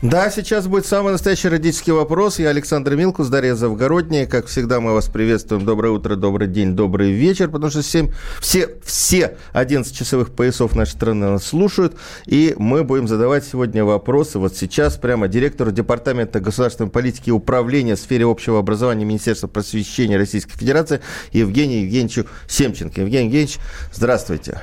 Да, сейчас будет самый настоящий родительский вопрос. Я Александр Милкус, Дарья Завгородняя. Как всегда, мы вас приветствуем. Доброе утро, добрый день, добрый вечер, потому что 7, все, все 11 часовых поясов нашей страны нас слушают. И мы будем задавать сегодня вопросы вот сейчас прямо директору Департамента государственной политики и управления в сфере общего образования Министерства просвещения Российской Федерации Евгению Евгеньевичу Семченко. Евгений Евгеньевич, здравствуйте.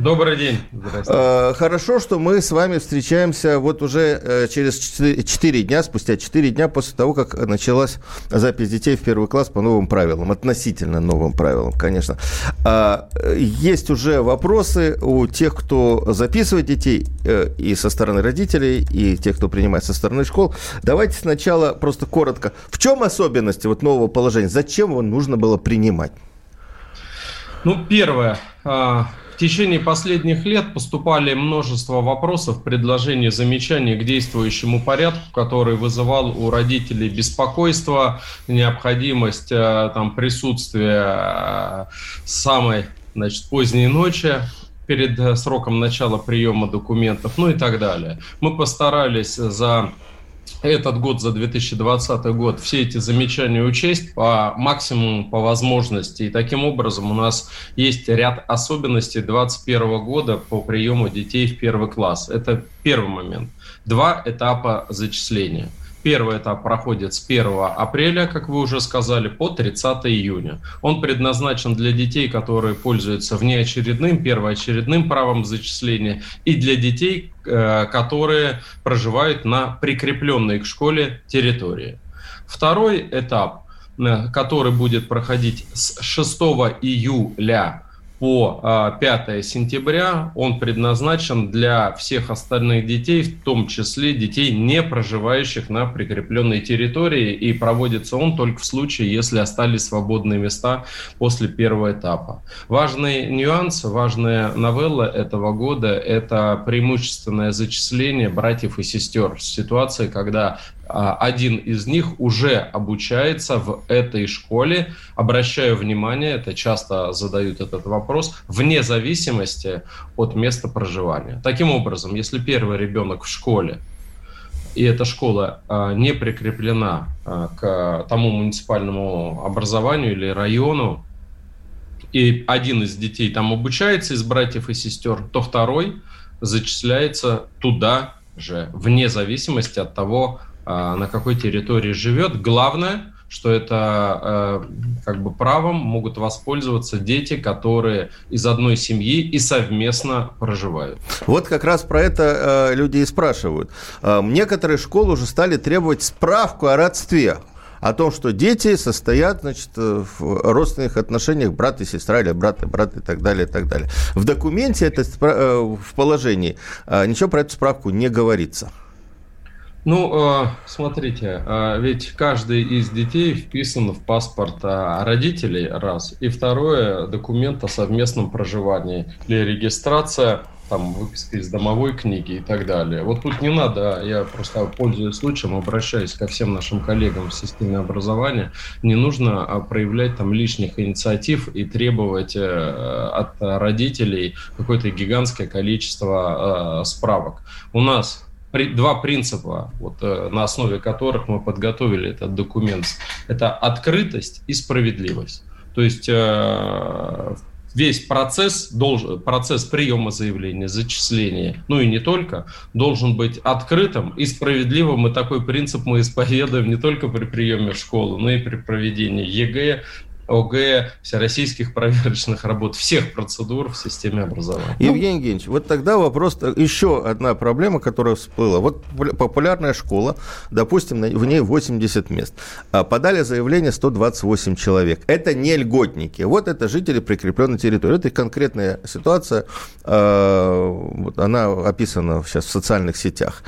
Добрый день. Здравствуйте. Хорошо, что мы с вами встречаемся вот уже э, через 4 дня, спустя 4 дня после того, как началась запись детей в первый класс по новым правилам, относительно новым правилам, конечно. А, есть уже вопросы у тех, кто записывает детей э, и со стороны родителей, и тех, кто принимает со стороны школ. Давайте сначала просто коротко. В чем особенности вот нового положения? Зачем его нужно было принимать? Ну, первое а, течение последних лет поступали множество вопросов, предложений, замечаний к действующему порядку, который вызывал у родителей беспокойство, необходимость э, там, присутствия э, самой значит, поздней ночи перед э, сроком начала приема документов, ну и так далее. Мы постарались за этот год, за 2020 год, все эти замечания учесть по максимуму, по возможности. И таким образом у нас есть ряд особенностей 2021 года по приему детей в первый класс. Это первый момент. Два этапа зачисления – Первый этап проходит с 1 апреля, как вы уже сказали, по 30 июня. Он предназначен для детей, которые пользуются внеочередным, первоочередным правом зачисления, и для детей, э, которые проживают на прикрепленной к школе территории. Второй этап, э, который будет проходить с 6 июля по 5 а, сентября он предназначен для всех остальных детей, в том числе детей, не проживающих на прикрепленной территории, и проводится он только в случае, если остались свободные места после первого этапа. Важный нюанс, важная новелла этого года – это преимущественное зачисление братьев и сестер. Ситуация, когда один из них уже обучается в этой школе. Обращаю внимание, это часто задают этот вопрос, вне зависимости от места проживания. Таким образом, если первый ребенок в школе, и эта школа а, не прикреплена а, к тому муниципальному образованию или району, и один из детей там обучается из братьев и сестер, то второй зачисляется туда же, вне зависимости от того, а, на какой территории живет. Главное, что это э, как бы правом могут воспользоваться дети, которые из одной семьи и совместно проживают. Вот как раз про это э, люди и спрашивают. Э, некоторые школы уже стали требовать справку о родстве о том, что дети состоят значит, в родственных отношениях брат и сестра или брат и брат и так далее, и так далее. В документе, это, в положении, ничего про эту справку не говорится. Ну, э, смотрите, э, ведь каждый из детей вписан в паспорт э, родителей, раз. И второе, документ о совместном проживании или регистрация, там, выписка из домовой книги и так далее. Вот тут не надо, я просто пользуясь случаем, обращаюсь ко всем нашим коллегам в системе образования, не нужно проявлять там лишних инициатив и требовать от родителей какое-то гигантское количество справок. У нас два принципа, вот, э, на основе которых мы подготовили этот документ. Это открытость и справедливость. То есть э, весь процесс, должен, процесс приема заявления, зачисления, ну и не только, должен быть открытым и справедливым. И такой принцип мы исповедуем не только при приеме в школу, но и при проведении ЕГЭ, ОГЭ, всероссийских проверочных работ, всех процедур в системе образования. Евгений Евгеньевич, вот тогда вопрос, еще одна проблема, которая всплыла. Вот популярная школа, допустим, в ней 80 мест. А подали заявление 128 человек. Это не льготники. Вот это жители прикрепленной территории. Это конкретная ситуация, а, она описана сейчас в социальных сетях.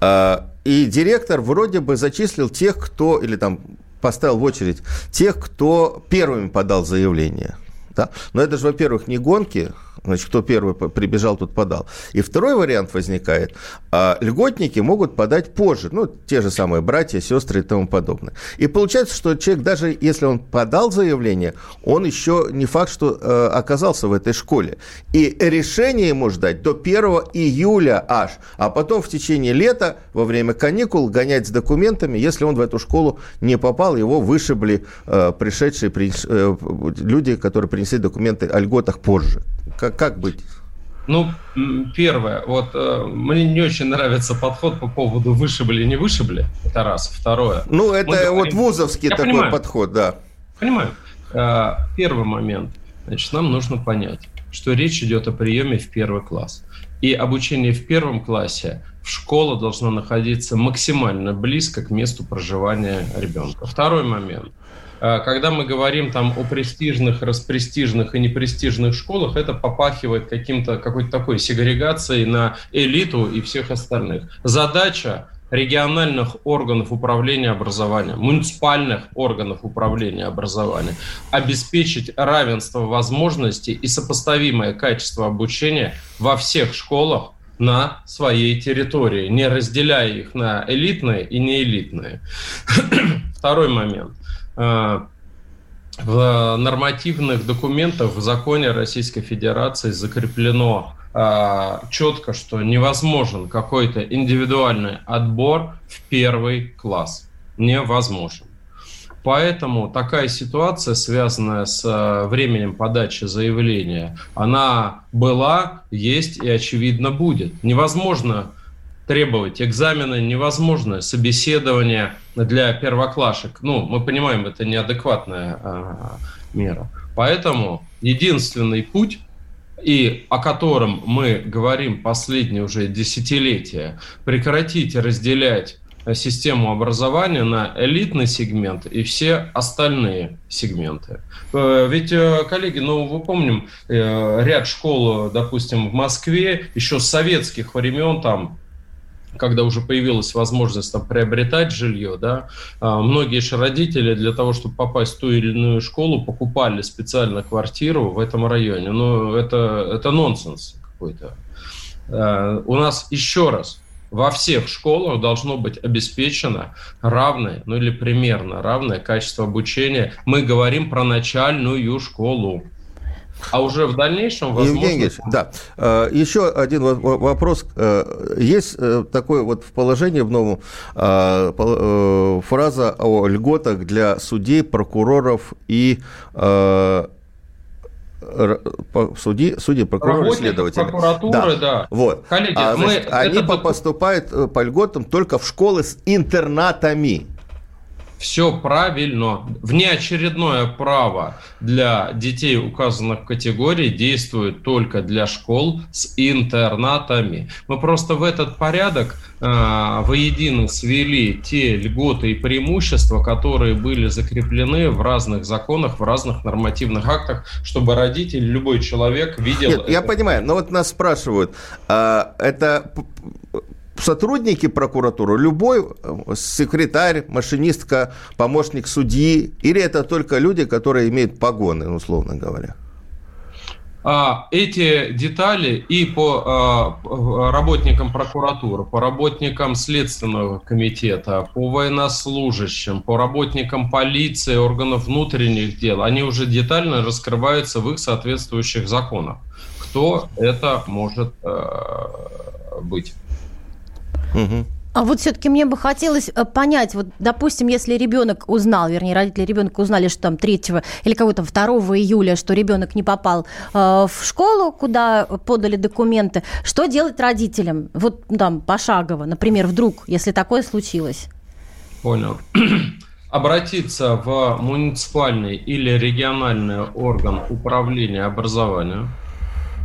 А, и директор вроде бы зачислил тех, кто, или там поставил в очередь тех, кто первыми подал заявление. Да? Но это же, во-первых, не гонки, Значит, кто первый прибежал, тот подал. И второй вариант возникает. А льготники могут подать позже. Ну, те же самые братья, сестры и тому подобное. И получается, что человек, даже если он подал заявление, он еще не факт, что э, оказался в этой школе. И решение ему ждать до 1 июля аж. А потом в течение лета, во время каникул, гонять с документами. Если он в эту школу не попал, его вышибли э, пришедшие при, э, люди, которые принесли документы о льготах позже. Как, как быть? Ну, первое, вот э, мне не очень нравится подход по поводу вышибли, не вышибли, это раз. Второе. Ну, это говорим, вот вузовский такой понимаю, подход, да. Понимаю. Э, первый момент, значит, нам нужно понять, что речь идет о приеме в первый класс. И обучение в первом классе в школа должна находиться максимально близко к месту проживания ребенка. Второй момент – Э, когда мы говорим там о престижных, распрестижных и непрестижных школах, это попахивает каким-то, какой-то такой сегрегацией на элиту и всех остальных. Задача региональных органов управления образованием, муниципальных органов управления образованием, обеспечить равенство возможностей и сопоставимое качество обучения во всех школах на своей территории, не разделяя их на элитные и неэлитные. Второй момент. В нормативных документах в законе Российской Федерации закреплено э, четко, что невозможен какой-то индивидуальный отбор в первый класс. Невозможен. Поэтому такая ситуация, связанная с э, временем подачи заявления, она была, есть и, очевидно, будет. Невозможно требовать экзамены невозможно, собеседование для первоклашек. Ну, мы понимаем, это неадекватная а, мера. Поэтому единственный путь, и о котором мы говорим последние уже десятилетия, прекратить разделять систему образования на элитный сегмент и все остальные сегменты. Э, ведь, э, коллеги, ну, вы помним, э, ряд школ, допустим, в Москве еще с советских времен, там, когда уже появилась возможность там, приобретать жилье, да, а, многие же родители для того, чтобы попасть в ту или иную школу, покупали специально квартиру в этом районе. Ну, это, это нонсенс какой-то. А, у нас еще раз, во всех школах должно быть обеспечено равное, ну или примерно равное качество обучения. Мы говорим про начальную школу. А уже в дальнейшем, возможно... Евгений Евгеньевич, да. Э, еще один вопрос. Э, есть э, такое вот в положении в новом фраза о льготах для судей, прокуроров и судьи, судьи, прокуроры, следователи. прокуратуры, да. да. Вот. Коллеги, а, значит, мы они это... поступают по льготам только в школы с интернатами все правильно. Внеочередное право для детей указанных категорий действует только для школ с интернатами. Мы просто в этот порядок э, воедино свели те льготы и преимущества, которые были закреплены в разных законах, в разных нормативных актах, чтобы родитель, любой человек видел... Нет, это. я понимаю, но вот нас спрашивают, а, это сотрудники прокуратуры, любой э, секретарь, машинистка, помощник судьи, или это только люди, которые имеют погоны, условно говоря? А, эти детали и по а, работникам прокуратуры, по работникам Следственного комитета, по военнослужащим, по работникам полиции, органов внутренних дел, они уже детально раскрываются в их соответствующих законах. Кто это может э, быть? А вот все-таки мне бы хотелось э, понять, вот, допустим, если ребенок узнал, вернее, родители ребенка узнали, что там 3 или кого-то 2 июля, что ребенок не попал э, в школу, куда подали документы, что делать родителям? Вот там пошагово, например, вдруг, если такое случилось. Понял. Обратиться в муниципальный или региональный орган управления образованием,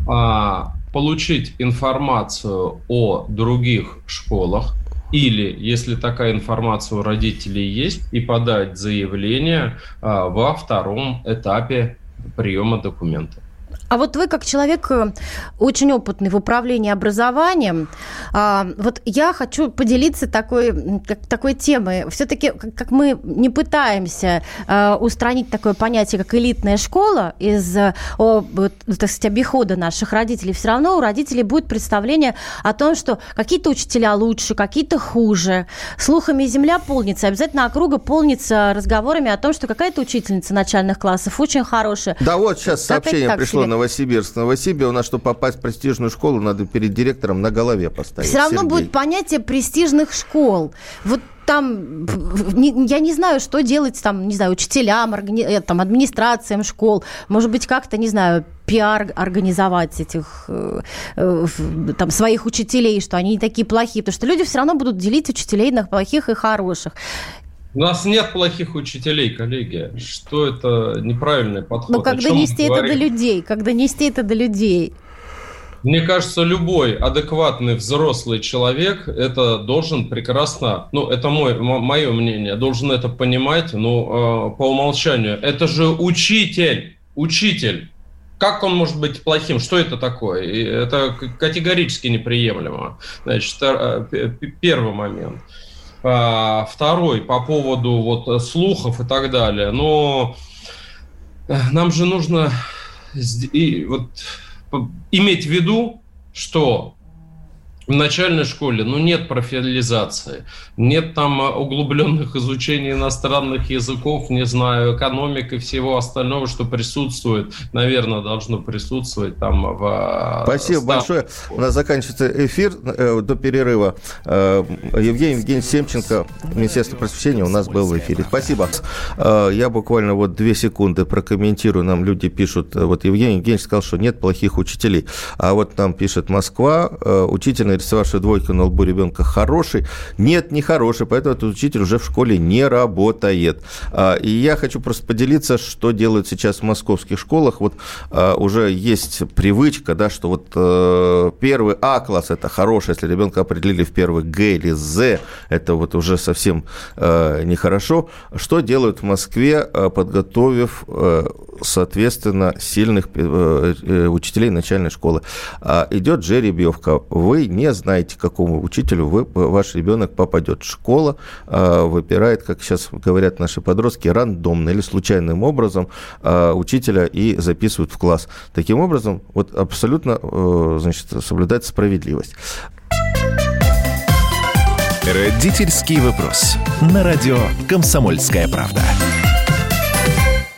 а, получить информацию о других школах, или, если такая информация у родителей есть, и подать заявление а, во втором этапе приема документов. А вот вы, как человек э, очень опытный в управлении образованием, а, вот я хочу поделиться такой, такой темой. Все-таки, как мы не пытаемся э, устранить такое понятие, как элитная школа из так сказать, обихода наших родителей, все равно у родителей будет представление о том, что какие-то учителя лучше, какие-то хуже. Слухами земля полнится. Обязательно округа полнится разговорами о том, что какая-то учительница начальных классов очень хорошая. Да вот сейчас сообщение пришло. Новосибирск. Новосибирск, у нас, чтобы попасть в престижную школу, надо перед директором на голове поставить. Все равно Сергей. будет понятие престижных школ. Вот там, я не знаю, что делать там, не знаю, учителям, э, там, администрациям школ, может быть, как-то, не знаю, пиар организовать этих э, э, там своих учителей, что они не такие плохие, потому что люди все равно будут делить учителей на плохих и хороших. У нас нет плохих учителей, коллеги. Что это неправильный подход? Ну, когда нести это до людей, когда нести это до людей. Мне кажется, любой адекватный взрослый человек это должен прекрасно, ну, это мой, мое мнение, должен это понимать, ну, э, по умолчанию. Это же учитель, учитель. Как он может быть плохим? Что это такое? И это категорически неприемлемо. Значит, э, первый момент. А, второй по поводу вот слухов и так далее. Но э, нам же нужно вот иметь в виду, что в начальной школе, ну, нет профилизации, нет там а, углубленных изучений иностранных языков, не знаю, экономик и всего остального, что присутствует, наверное, должно присутствовать там в... А, Спасибо став... большое. У нас заканчивается эфир э, до перерыва. Э, Евгений Евгений Семченко, Министерство просвещения у нас был в эфире. Спасибо. Э, я буквально вот две секунды прокомментирую. Нам люди пишут, э, вот Евгений Евгений сказал, что нет плохих учителей. А вот нам пишет Москва, э, учительный нарисовавший двойку на лбу ребенка хороший. Нет, не хороший, поэтому этот учитель уже в школе не работает. А, и я хочу просто поделиться, что делают сейчас в московских школах. Вот а, уже есть привычка, да, что вот э, первый А-класс – это хороший, если ребенка определили в первый Г или З, это вот уже совсем э, нехорошо. Что делают в Москве, э, подготовив, соответственно, сильных учителей начальной школы? А, идет жеребьевка. Вы не знаете, к какому учителю вы, ваш ребенок попадет. Школа э, выбирает, как сейчас говорят наши подростки, рандомно или случайным образом э, учителя и записывают в класс. Таким образом, вот абсолютно э, значит, соблюдается справедливость. Родительский вопрос. На радио «Комсомольская правда».